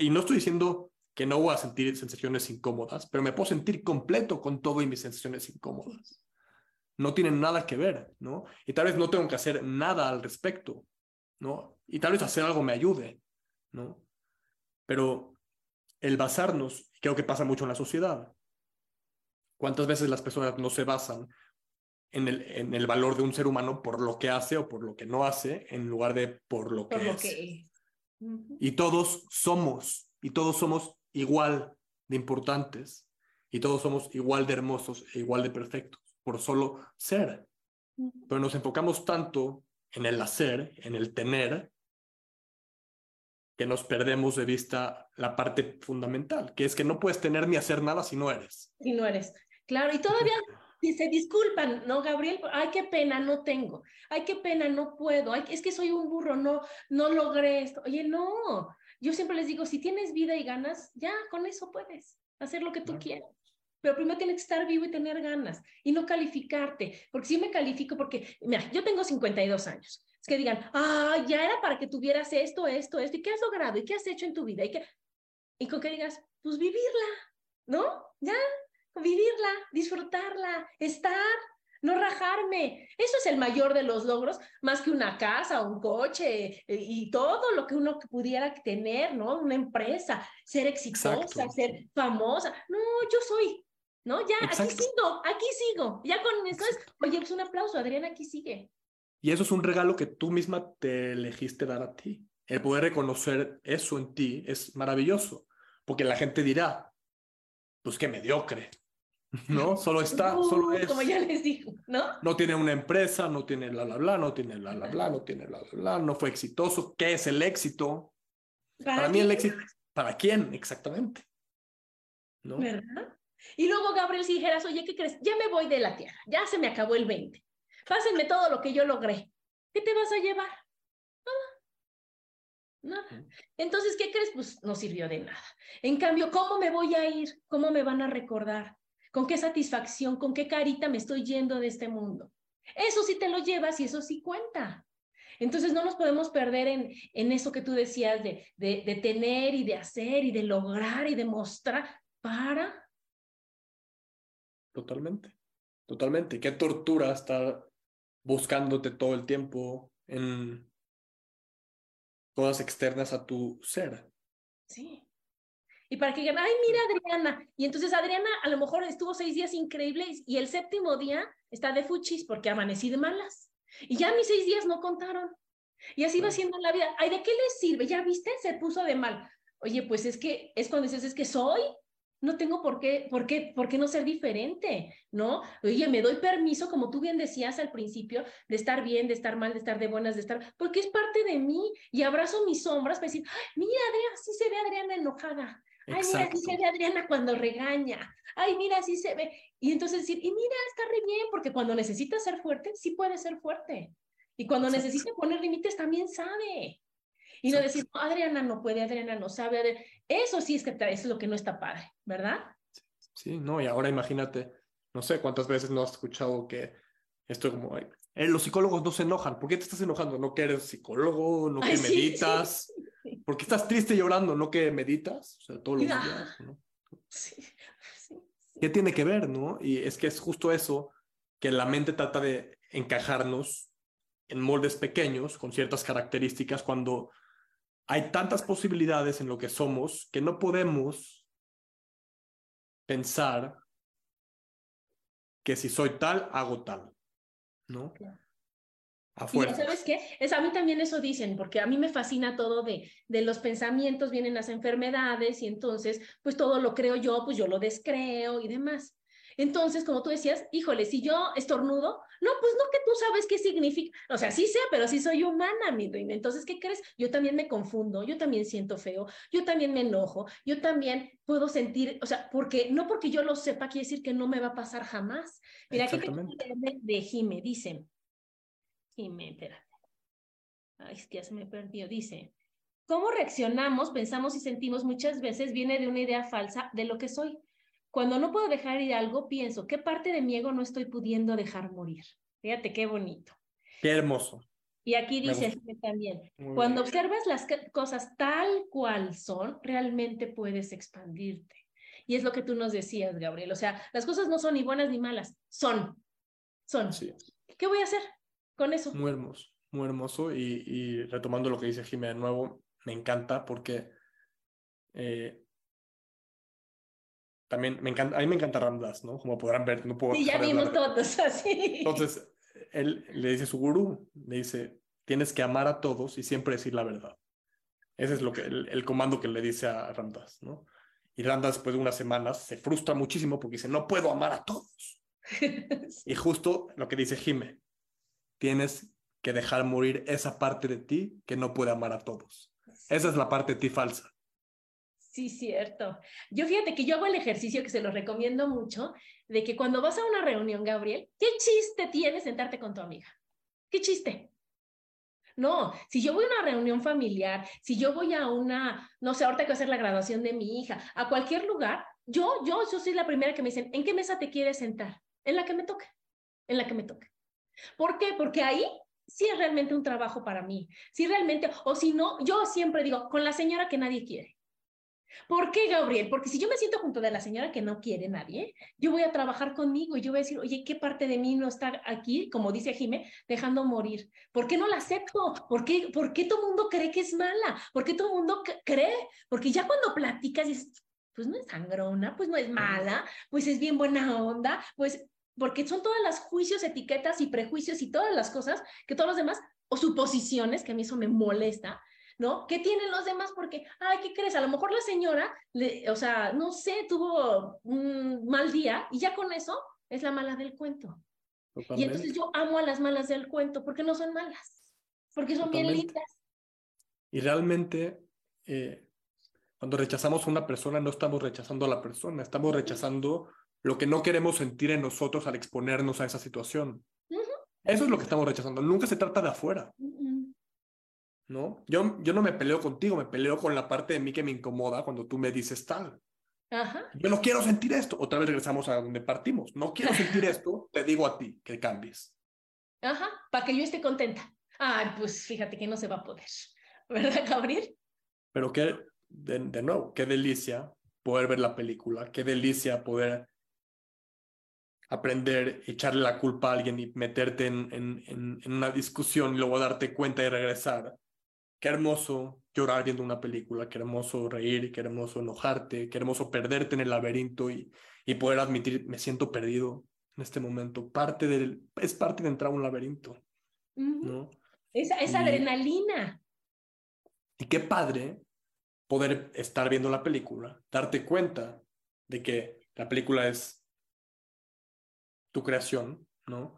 Y no estoy diciendo que no voy a sentir sensaciones incómodas, pero me puedo sentir completo con todo y mis sensaciones incómodas. No tienen nada que ver, ¿no? Y tal vez no tengo que hacer nada al respecto, ¿no? Y tal vez hacer algo me ayude, ¿no? Pero el basarnos, creo que pasa mucho en la sociedad. ¿Cuántas veces las personas no se basan en el, en el valor de un ser humano por lo que hace o por lo que no hace, en lugar de por lo que es? Y todos somos, y todos somos igual de importantes, y todos somos igual de hermosos e igual de perfectos, por solo ser. Pero nos enfocamos tanto en el hacer, en el tener, que nos perdemos de vista la parte fundamental, que es que no puedes tener ni hacer nada si no eres. Si no eres. Claro, y todavía se disculpan, ¿no, Gabriel? Ay, qué pena, no tengo. Ay, qué pena, no puedo. Ay, es que soy un burro, no, no logré esto. Oye, no. Yo siempre les digo, si tienes vida y ganas, ya, con eso puedes hacer lo que tú quieras. Pero primero tienes que estar vivo y tener ganas y no calificarte. Porque si me califico, porque, mira, yo tengo 52 años. Es que digan, ah, ya era para que tuvieras esto, esto, esto. ¿Y qué has logrado? ¿Y qué has hecho en tu vida? ¿Y, qué? y con que digas, pues vivirla, ¿no? Ya, vivirla, disfrutarla, estar, no rajarme. Eso es el mayor de los logros, más que una casa, un coche eh, y todo lo que uno pudiera tener, ¿no? Una empresa, ser exitosa, ser famosa. No, yo soy, ¿no? Ya, aquí sigo, aquí sigo. Ya con eso es, oye, pues un aplauso, Adriana, aquí sigue. Y eso es un regalo que tú misma te elegiste dar a ti. El poder reconocer eso en ti es maravilloso, porque la gente dirá, pues qué mediocre, ¿no? Solo está, solo es. Como ya les digo, ¿no? No tiene una empresa, no tiene la la bla, no tiene la la bla, no tiene la la bla, no fue exitoso. ¿Qué es el éxito? Para, mí el éxito, ¿para quién exactamente? ¿No? ¿Verdad? Y luego, Gabriel, si dijeras, oye, ¿qué crees? Ya me voy de la tierra, ya se me acabó el 20. Pásenme todo lo que yo logré. ¿Qué te vas a llevar? Nada. Nada. Entonces, ¿qué crees? Pues no sirvió de nada. En cambio, ¿cómo me voy a ir? ¿Cómo me van a recordar? Con qué satisfacción, con qué carita me estoy yendo de este mundo. Eso sí te lo llevas y eso sí cuenta. Entonces no nos podemos perder en, en eso que tú decías de, de, de tener y de hacer y de lograr y de mostrar para... Totalmente, totalmente. Qué tortura estar buscándote todo el tiempo en cosas externas a tu ser. Sí y para que digan, ay, mira Adriana. Y entonces Adriana a lo mejor estuvo seis días increíbles y el séptimo día está de fuchis porque amanecí de malas. Y ya mis seis días no contaron. Y así va siendo la vida. Ay, ¿de qué le sirve? ¿Ya viste? Se puso de mal. Oye, pues es que es cuando dices, es que soy. No tengo por qué, por qué, por qué no ser diferente, ¿no? Oye, me doy permiso, como tú bien decías al principio, de estar bien, de estar mal, de estar de buenas, de estar, porque es parte de mí. Y abrazo mis sombras para decir, mira, Adriana, sí se ve Adriana enojada. Ay, mira, así se ve Adriana cuando regaña. Ay, mira, así se ve. Y entonces decir, y mira, está re bien, porque cuando necesita ser fuerte, sí puede ser fuerte. Y cuando necesita poner límites, también sabe. Y no decir, no, Adriana no puede, Adriana no sabe. Eso sí es que eso es lo que no está padre, ¿verdad? Sí, no, y ahora imagínate, no sé cuántas veces no has escuchado que esto como, eh, los psicólogos no se enojan. ¿Por qué te estás enojando? No que eres psicólogo, no que meditas. ¿Por qué estás triste llorando? ¿No que meditas? O sea, todos los días, ¿no? Sí, ¿Qué tiene que ver, no? Y es que es justo eso, que la mente trata de encajarnos en moldes pequeños, con ciertas características, cuando hay tantas posibilidades en lo que somos que no podemos pensar que si soy tal, hago tal, ¿no? Afuera. ¿Sabes qué? Es, a mí también eso dicen, porque a mí me fascina todo de, de los pensamientos, vienen las enfermedades y entonces, pues todo lo creo yo, pues yo lo descreo y demás. Entonces, como tú decías, híjole, si yo estornudo, no, pues no que tú sabes qué significa, o sea, sí sé, pero sí soy humana, mi reina. Entonces, ¿qué crees? Yo también me confundo, yo también siento feo, yo también me enojo, yo también puedo sentir, o sea, porque no porque yo lo sepa quiere decir que no me va a pasar jamás. Mira, aquí tengo de, de Jime, dicen, me espérate. Ay, es que ya se me perdió. Dice, ¿cómo reaccionamos, pensamos y sentimos muchas veces viene de una idea falsa de lo que soy? Cuando no puedo dejar ir algo, pienso, ¿qué parte de mi ego no estoy pudiendo dejar morir? Fíjate qué bonito. Qué hermoso. Y aquí dice también, cuando observas las cosas tal cual son, realmente puedes expandirte. Y es lo que tú nos decías, Gabriel. O sea, las cosas no son ni buenas ni malas, son. Son. ¿Qué voy a hacer con eso? Muy hermoso, muy hermoso. Y, retomando lo que dice Jimé de nuevo, me encanta porque eh, también me encanta, a mí me encanta Ramdas, ¿no? Como podrán ver, no puedo... Sí, ya vimos todos así. Entonces, él le dice a su gurú, le dice, tienes que amar a todos y siempre decir la verdad. Ese es lo que, el, comando que le dice a Ramdas, ¿no? Y Ramdas después de unas semanas se frustra muchísimo porque dice, no puedo amar a todos. Y justo lo que dice Jime, tienes que dejar morir esa parte de ti que no puede amar a todos. Esa es la parte de ti falsa. Sí, cierto. Yo fíjate que yo hago el ejercicio que se lo recomiendo mucho, de que cuando vas a una reunión, Gabriel, ¿qué chiste tiene sentarte con tu amiga? ¿Qué chiste? No, si yo voy a una reunión familiar, si yo voy a una, no sé, ahorita que va a hacer la graduación de mi hija, a cualquier lugar, yo, yo, yo soy la primera que me dicen, ¿en qué mesa te quieres sentar? En la que me toque, en la que me toque. ¿Por qué? Porque ahí sí es realmente un trabajo para mí. Si realmente, o si no, yo siempre digo, con la señora que nadie quiere. ¿Por qué, Gabriel? Porque si yo me siento junto de la señora que no quiere nadie, yo voy a trabajar conmigo y yo voy a decir, oye, ¿qué parte de mí no está aquí, como dice Jimé, dejando morir? ¿Por qué no la acepto? ¿Por qué, ¿Por qué todo el mundo cree que es mala? ¿Por qué todo el mundo cree? Porque ya cuando platicas dices, pues no es sangrona, pues no es mala, pues es bien buena onda, pues porque son todas las juicios, etiquetas y prejuicios y todas las cosas que todos los demás, o suposiciones, que a mí eso me molesta, ¿no? ¿Qué tienen los demás? Porque, ay, ¿qué crees? A lo mejor la señora, le, o sea, no sé, tuvo un mal día y ya con eso es la mala del cuento. Y entonces yo amo a las malas del cuento porque no son malas, porque son bien lindas. Y realmente, eh, cuando rechazamos a una persona, no estamos rechazando a la persona, estamos rechazando lo que no queremos sentir en nosotros al exponernos a esa situación. Eso es lo que estamos rechazando. Nunca se trata de afuera. ¿no? Yo, yo no me peleo contigo, me peleo con la parte de mí que me incomoda cuando tú me dices tal. Ajá. Yo no quiero sentir esto. Otra vez regresamos a donde partimos. No quiero sentir esto, te digo a ti que cambies. Ajá, para que yo esté contenta. Ay, pues fíjate que no se va a poder. ¿Verdad, Gabriel? Pero qué, de, de nuevo, qué delicia poder ver la película, qué delicia poder aprender, echarle la culpa a alguien y meterte en, en, en, una discusión y luego darte cuenta y regresar qué hermoso llorar viendo una película, qué hermoso reír, qué hermoso enojarte, qué hermoso perderte en el laberinto y, y poder admitir, me siento perdido en este momento. Parte del, es parte de entrar a un laberinto. ¿no? Esa, esa adrenalina. Y qué padre poder estar viendo la película, darte cuenta de que la película es tu creación, ¿no?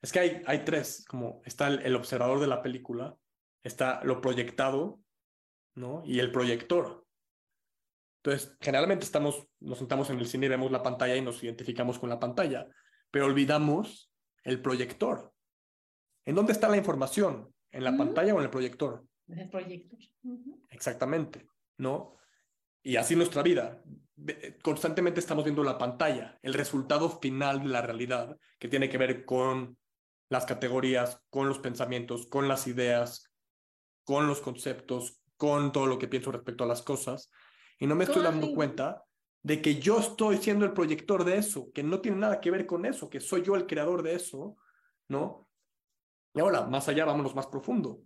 Es que hay, hay tres, como está el observador de la película, está lo proyectado, ¿no? Y el proyector. Entonces, generalmente estamos, nos sentamos en el cine y vemos la pantalla y nos identificamos con la pantalla, pero olvidamos el proyector. ¿En dónde está la información? ¿En la pantalla o en el proyector? En el proyector. Exactamente, ¿no? Y así nuestra vida. Constantemente estamos viendo la pantalla, el resultado final de la realidad, que tiene que ver con las categorías, con los pensamientos, con las ideas, con los conceptos, con todo lo que pienso respecto a las cosas, y no me estoy dando cuenta de que yo estoy siendo el proyector de eso, que no tiene nada que ver con eso, que soy yo el creador de eso, ¿no? Y ahora, más allá, vámonos más profundo.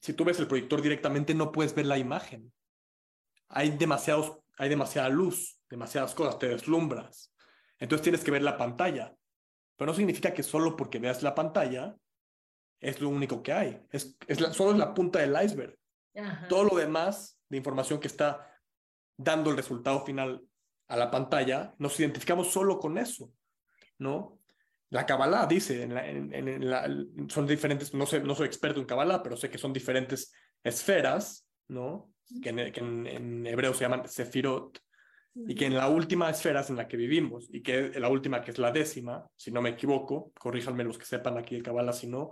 Si tú ves el proyector directamente, no puedes ver la imagen. Hay, demasiados, hay demasiada luz, demasiadas cosas, te deslumbras. Entonces tienes que ver la pantalla. Pero no significa que solo porque veas la pantalla es lo único que hay. Es, es solo es la punta del iceberg. Todo lo demás de información que está dando el resultado final a la pantalla, nos identificamos solo con eso, ¿no? La Kabbalah dice, en son diferentes, no, sé, no soy experto en Kabbalah, pero sé que son diferentes esferas, ¿no? Que en, hebreo se llaman sefirot, y que en la última esfera es en la que vivimos, y que la última, que es la décima, si no me equivoco, corríjanme los que sepan aquí de Kabbalah, si no,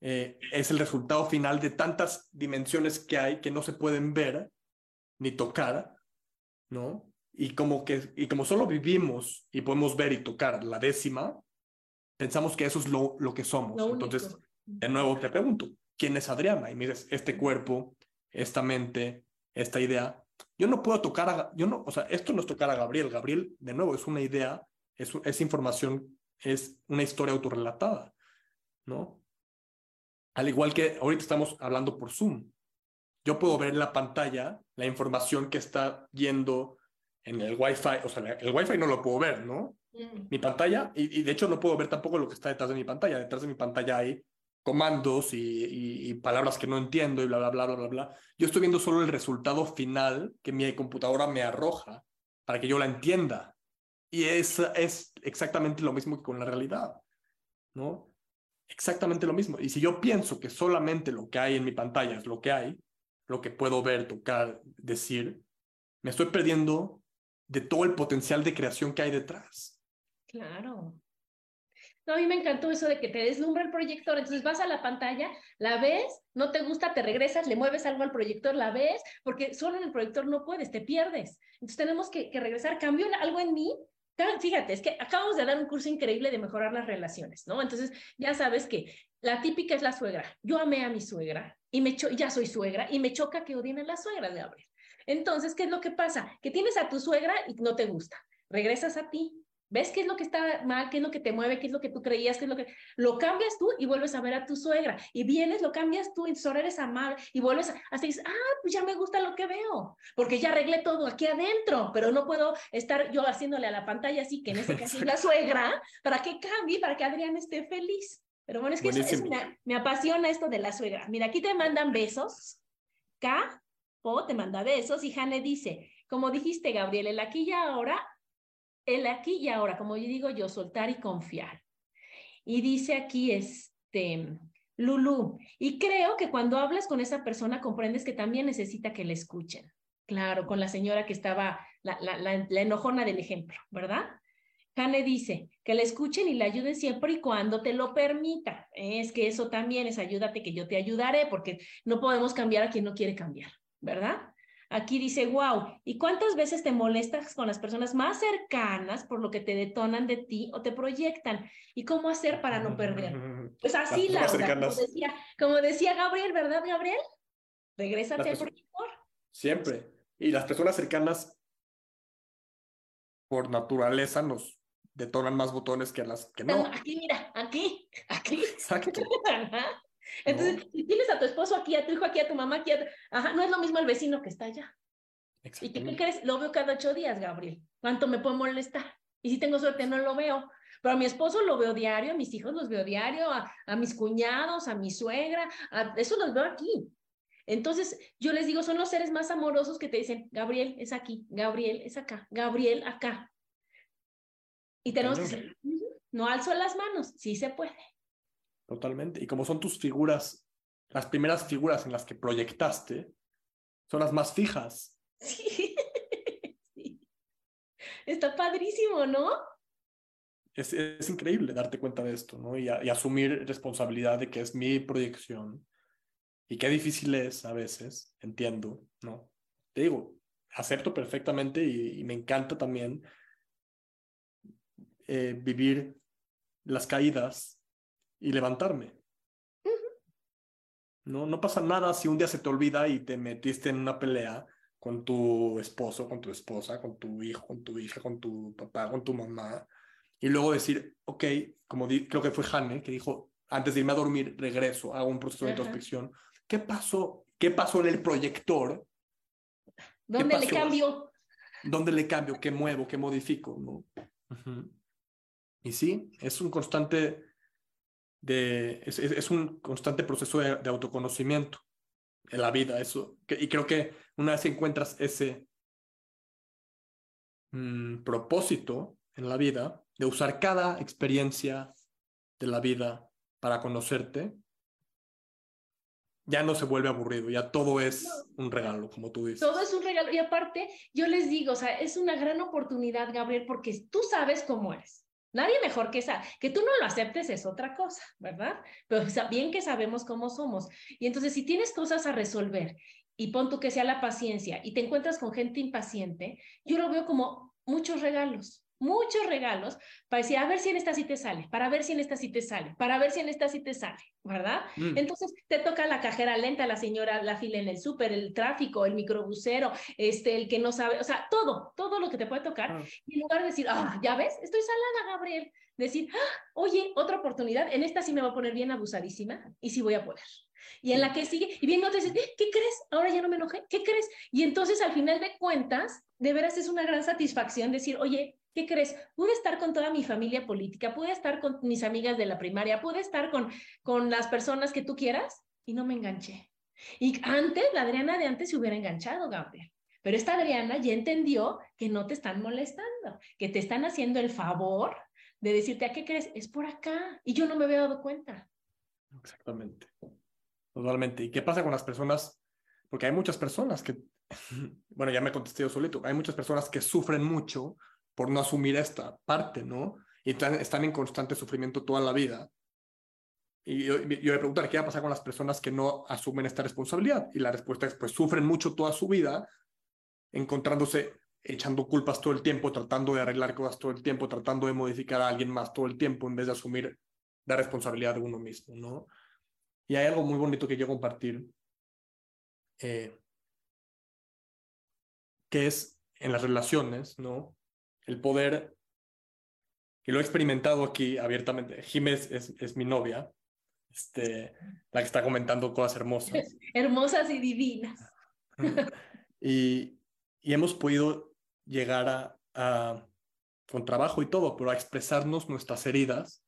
eh, es el resultado final de tantas dimensiones que hay que no se pueden ver ni tocar, ¿no? Y como, que, y como solo vivimos y podemos ver y tocar la décima, pensamos que eso es lo, lo que somos. Entonces, De nuevo te pregunto, ¿quién es Adriana? Y me dices, este cuerpo, esta mente, esta idea. Yo no puedo tocar a, yo no, o sea, esto no es tocar a Gabriel. Gabriel, de nuevo, es una idea, es, es información, es una historia autorrelatada, ¿no? Al igual que ahorita estamos hablando por Zoom. Yo puedo ver en la pantalla la información que está yendo en el Wi-Fi, o sea, el Wi-Fi no lo puedo ver, ¿no? Mm. Mi pantalla, y, de hecho no puedo ver tampoco lo que está detrás de mi pantalla. Detrás de mi pantalla hay comandos y, palabras que no entiendo y bla, bla, bla, bla, bla, bla. Yo estoy viendo solo el resultado final que mi computadora me arroja para que yo la entienda. Y es, es exactamente lo mismo que con la realidad, ¿no? Exactamente lo mismo. Y si yo pienso que solamente lo que hay en mi pantalla es lo que hay, lo que puedo ver, tocar, decir, me estoy perdiendo de todo el potencial de creación que hay detrás. Claro. No, a mí me encantó eso de que te deslumbra el proyector. Entonces vas a la pantalla, la ves, no te gusta, te regresas, le mueves algo al proyector, la ves, porque solo en el proyector no puedes, te pierdes. Entonces tenemos que, regresar. Cambió algo en mí Fíjate, es que acabamos de dar un curso increíble de mejorar las relaciones, ¿no? Entonces, ya sabes que la típica es la suegra. Yo amé a mi suegra y me ya soy suegra y me choca que odien a la suegra de Gabriel. Entonces, ¿qué es lo que pasa? Que tienes a tu suegra y no te gusta. Regresas a ti, ¿Ves qué es lo que está mal? ¿Qué es lo que te mueve? ¿Qué es lo que tú creías? ¿Qué es lo que... Lo cambias tú y vuelves a ver a tu suegra. Y vienes, lo cambias tú y ahora eres amable. Y vuelves a... Así dices, ah, pues ya me gusta lo que veo. Porque ya arreglé todo aquí adentro. Pero no puedo estar yo haciéndole a la pantalla así, que en ese caso es la suegra, para que cambie, para que Adrián esté feliz. Pero bueno, es que eso, me, apasiona esto de la suegra. Mira, aquí te mandan besos. K, O te manda besos. Y Jane dice, como dijiste, Gabriel, el aquí y ahora el aquí y ahora, como yo digo yo, soltar y confiar. Y dice aquí, este, Lulu, y creo que cuando hablas con esa persona comprendes que también necesita que le escuchen. Claro, con la señora que estaba, la, la, la, enojona del ejemplo, ¿verdad? Jane dice que le escuchen y le ayuden siempre y cuando te lo permita. Es que eso también es ayúdate que yo te ayudaré, porque no podemos cambiar a quien no quiere cambiar, ¿verdad? Aquí dice, wow, ¿y cuántas veces te molestas con las personas más cercanas por lo que te detonan de ti o te proyectan? ¿Y cómo hacer para no perder? Pues así, la como decía, como decía Gabriel, ¿verdad, Gabriel? Regrésate al proyector. Siempre. Y las personas cercanas, por naturaleza, nos detonan más botones que las que no. Aquí, mira, aquí, aquí. Exacto. Entonces, si tienes a tu esposo aquí, a tu hijo aquí, a tu mamá aquí, ajá, no es lo mismo el vecino que está allá. ¿Y qué crees? Lo veo cada ocho días, Gabriel. ¿Cuánto me puede molestar? Y si tengo suerte, no lo veo. Pero a mi esposo lo veo diario, a mis hijos los veo diario, a, a mis cuñados, a mi suegra, a, eso los veo aquí. Entonces, yo les digo, son los seres más amorosos que te dicen, Gabriel es aquí, Gabriel es acá, Gabriel acá. Y tenemos que decir, no alzo las manos, sí se puede. Totalmente. Y como son tus figuras, las primeras figuras en las que proyectaste, son las más fijas. Sí. Está padrísimo, ¿no? Es, es, increíble darte cuenta de esto, ¿no? Y, y, asumir responsabilidad de que es mi proyección. Y qué difícil es a veces, entiendo, ¿no? Te digo, acepto perfectamente y, me encanta también eh, vivir las caídas y levantarme. No, no pasa nada si un día se te olvida y te metiste en una pelea con tu esposo, con tu esposa, con tu hijo, con tu hija, con tu papá, con tu mamá. Y luego decir, ok, como creo que fue Jane, que dijo, antes de irme a dormir, regreso, hago un proceso de introspección. ¿Qué pasó? ¿Qué pasó en el proyector? ¿Dónde le cambio? ¿Dónde le cambio? ¿Qué muevo? ¿Qué modifico? ¿no? Y sí, es un constante es, un constante proceso de, autoconocimiento en la vida, eso. y creo que una vez encuentras ese mm, propósito en la vida de usar cada experiencia de la vida para conocerte, ya no se vuelve aburrido, ya todo es un regalo, como tú dices. Todo es un regalo. Y aparte, yo les digo, o sea, es una gran oportunidad, Gabriel, porque tú sabes cómo eres. Nadie mejor que esa. Que tú no lo aceptes es otra cosa, ¿verdad? Pero bien que sabemos cómo somos. Y entonces, si tienes cosas a resolver y pon tú que sea la paciencia y te encuentras con gente impaciente, yo lo veo como muchos regalos. Muchos regalos para decir, a ver si en esta sí te sale, para ver si en esta sí te sale, para ver si en esta sí te sale, ¿verdad? Mm. Entonces te toca la cajera lenta, la señora, la fila en el súper, el tráfico, el microbusero, este, el que no sabe, o sea, todo, todo lo que te puede tocar. Ah. Y en lugar de decir, ah, ya ves, estoy salada, Gabriel, decir, ah, oye, otra oportunidad, en esta sí me va a poner bien abusadísima y sí voy a poder. Y en la que sigue, y bien no te dices, ¿qué crees? Ahora ya no me enojé, ¿qué crees? Y entonces al final de cuentas, de veras es una gran satisfacción decir, oye, ¿Qué crees? Pude estar con toda mi familia política, pude estar con mis amigas de la primaria, pude estar con, con las personas que tú quieras y no me enganché. Y antes, la Adriana de antes se hubiera enganchado, Gabriel. Pero esta Adriana ya entendió que no te están molestando, que te están haciendo el favor de decirte, ¿a qué crees? Es por acá. Y yo no me había dado cuenta. Exactamente. Totalmente. ¿Y qué pasa con las personas? Porque hay muchas personas que, bueno, ya me contesté yo solito, hay muchas personas que sufren mucho por no asumir esta parte, ¿no? Y están, en constante sufrimiento toda la vida. Y yo, yo a preguntar, ¿qué va a pasar con las personas que no asumen esta responsabilidad? Y la respuesta es, pues sufren mucho toda su vida, encontrándose, echando culpas todo el tiempo, tratando de arreglar cosas todo el tiempo, tratando de modificar a alguien más todo el tiempo, en vez de asumir la responsabilidad de uno mismo, ¿no? Y hay algo muy bonito que quiero compartir, eh, que es en las relaciones, ¿no? El poder, y lo he experimentado aquí abiertamente, Jiménez es, es mi novia, este, la que está comentando cosas hermosas. Hermosas y divinas. y, y hemos podido llegar a, a, con trabajo y todo, pero a expresarnos nuestras heridas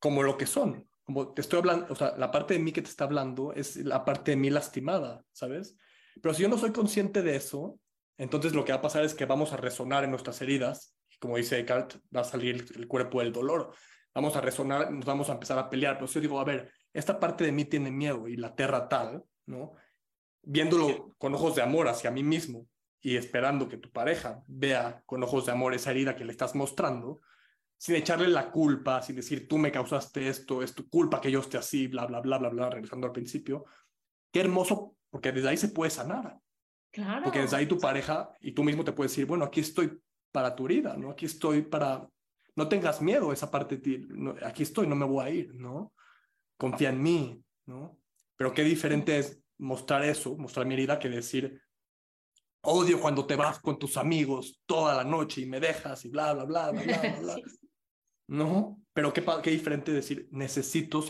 como lo que son. Como te estoy hablando, o sea, la parte de mí que te está hablando es la parte de mí lastimada, ¿sabes? Pero si yo no soy consciente de eso, entonces lo que va a pasar es que vamos a resonar en nuestras heridas, como dice Eckhart, va a salir el cuerpo del dolor. Vamos a resonar, nos vamos a empezar a pelear. Pero si yo digo, a ver, esta parte de mí tiene miedo y la tierra tal, ¿no? Viéndolo con ojos de amor hacia mí mismo y esperando que tu pareja vea con ojos de amor esa herida que le estás mostrando, sin echarle la culpa, sin decir tú me causaste esto, es tu culpa que yo esté así, bla, bla, bla, bla, bla, regresando al principio. Qué hermoso, porque desde ahí se puede sanar. Porque desde ahí tu pareja y tú mismo te puedes decir, bueno, aquí estoy para tu herida, ¿no? Aquí estoy para... No tengas miedo esa parte de ti, aquí estoy, no me voy a ir, ¿no? Confía en mí, ¿no? Pero qué diferente es mostrar eso, mostrar mi herida, que decir, odio cuando te vas con tus amigos toda la noche y me dejas y bla, bla, bla, bla, bla, bla. ¿No? Pero qué, qué diferente decir, necesito,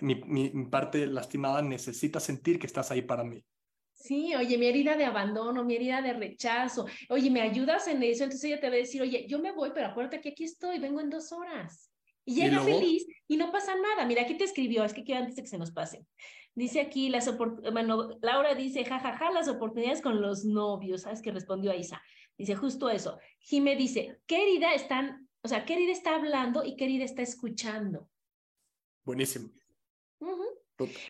mi, mi, mi parte lastimada necesita sentir que estás ahí para mí. Sí, oye, mi herida de abandono, mi herida de rechazo, oye, ¿me ayudas en eso? Entonces ella te va a decir, oye, yo me voy, pero acuérdate que aquí estoy, vengo en dos horas. Y llega feliz y no pasa nada. Mira, aquí te escribió, es que quiero antes de que se nos pase. Dice aquí, las bueno, Laura dice, jajaja, ja, ja, las oportunidades con los novios, ¿sabes? Que respondió a Isa. Dice justo eso. Jime dice, ¿qué herida están, o sea, qué herida está hablando y qué herida está escuchando? Buenísimo.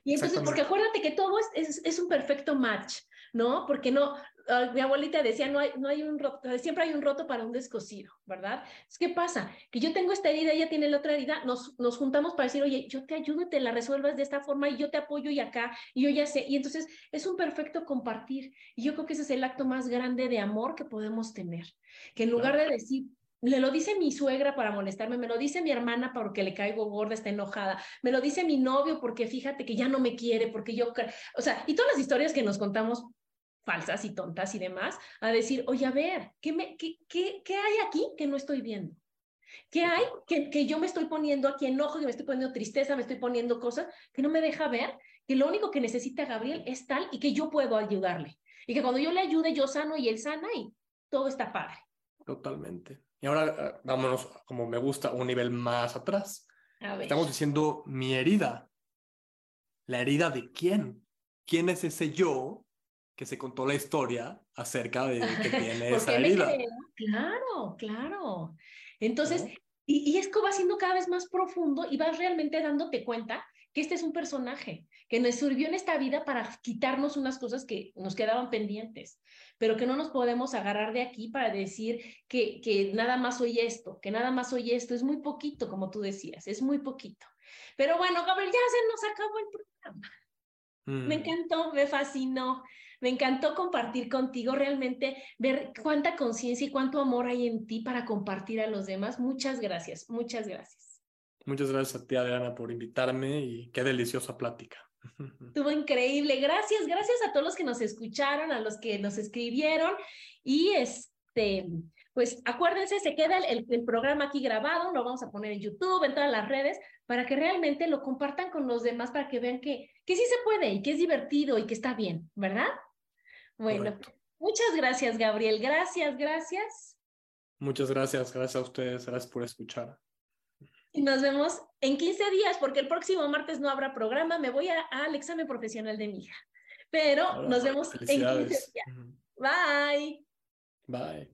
Y entonces, porque acuérdate que todo es, es, un perfecto match, ¿no? Porque no, ah, mi abuelita decía, no hay, no hay un roto, siempre hay un roto para un descosido, ¿verdad? Es ¿Qué pasa? Que yo tengo esta herida, ella tiene la otra herida, nos, nos juntamos para decir, oye, yo te ayudo te la resuelvas de esta forma y yo te apoyo y acá, y yo ya sé. Y entonces es un perfecto compartir. Y yo creo que ese es el acto más grande de amor que podemos tener. Que en lugar de decir, le lo dice mi suegra para molestarme, me lo dice mi hermana porque le caigo gorda, está enojada, me lo dice mi novio porque fíjate que ya no me quiere, porque yo, o sea, y todas las historias que nos contamos falsas y tontas y demás, a decir, oye, a ver, ¿qué, me, qué, qué, qué hay aquí que no estoy viendo? ¿Qué hay que, que yo me estoy poniendo aquí enojo, que me estoy poniendo tristeza, me estoy poniendo cosas que no me deja ver que lo único que necesita Gabriel es tal y que yo puedo ayudarle? Y que cuando yo le ayude, yo sano y él sana y todo está padre. Totalmente. Y ahora eh, vámonos, como me gusta, un nivel más atrás. Estamos diciendo mi herida. ¿La herida de quién? ¿Quién es ese yo que se contó la historia acerca de que tiene esa herida? Claro, claro. Entonces, y, y esto va siendo cada vez más profundo y vas realmente dándote cuenta que este es un personaje que nos sirvió en esta vida para quitarnos unas cosas que nos quedaban pendientes, pero que no nos podemos agarrar de aquí para decir que, que nada más soy esto, que nada más soy esto, es muy poquito, como tú decías, es muy poquito. Pero bueno, Gabriel, ya se nos acabó el programa. Me Mm. encantó, me fascinó, me encantó compartir contigo, realmente ver cuánta conciencia y cuánto amor hay en ti para compartir a los demás. Muchas gracias, muchas gracias. Muchas gracias a ti, Adriana, por invitarme y qué deliciosa plática. Estuvo increíble. Gracias, gracias a todos los que nos escucharon, a los que nos escribieron y este, pues acuérdense, se queda el, el- programa aquí grabado, lo vamos a poner en YouTube, en todas las redes, para que realmente lo compartan con los demás, para que vean que, que sí se puede y que es divertido y que está bien, ¿verdad? Bueno, Correcto. muchas gracias, Gabriel. Gracias, gracias. Muchas gracias, gracias a ustedes, gracias por escuchar. Y nos vemos en 15 días, porque el próximo martes no habrá programa. Me voy a- al examen profesional de mi hija. Pero nos vemos en 15 Felicidades. días. Bye. Bye.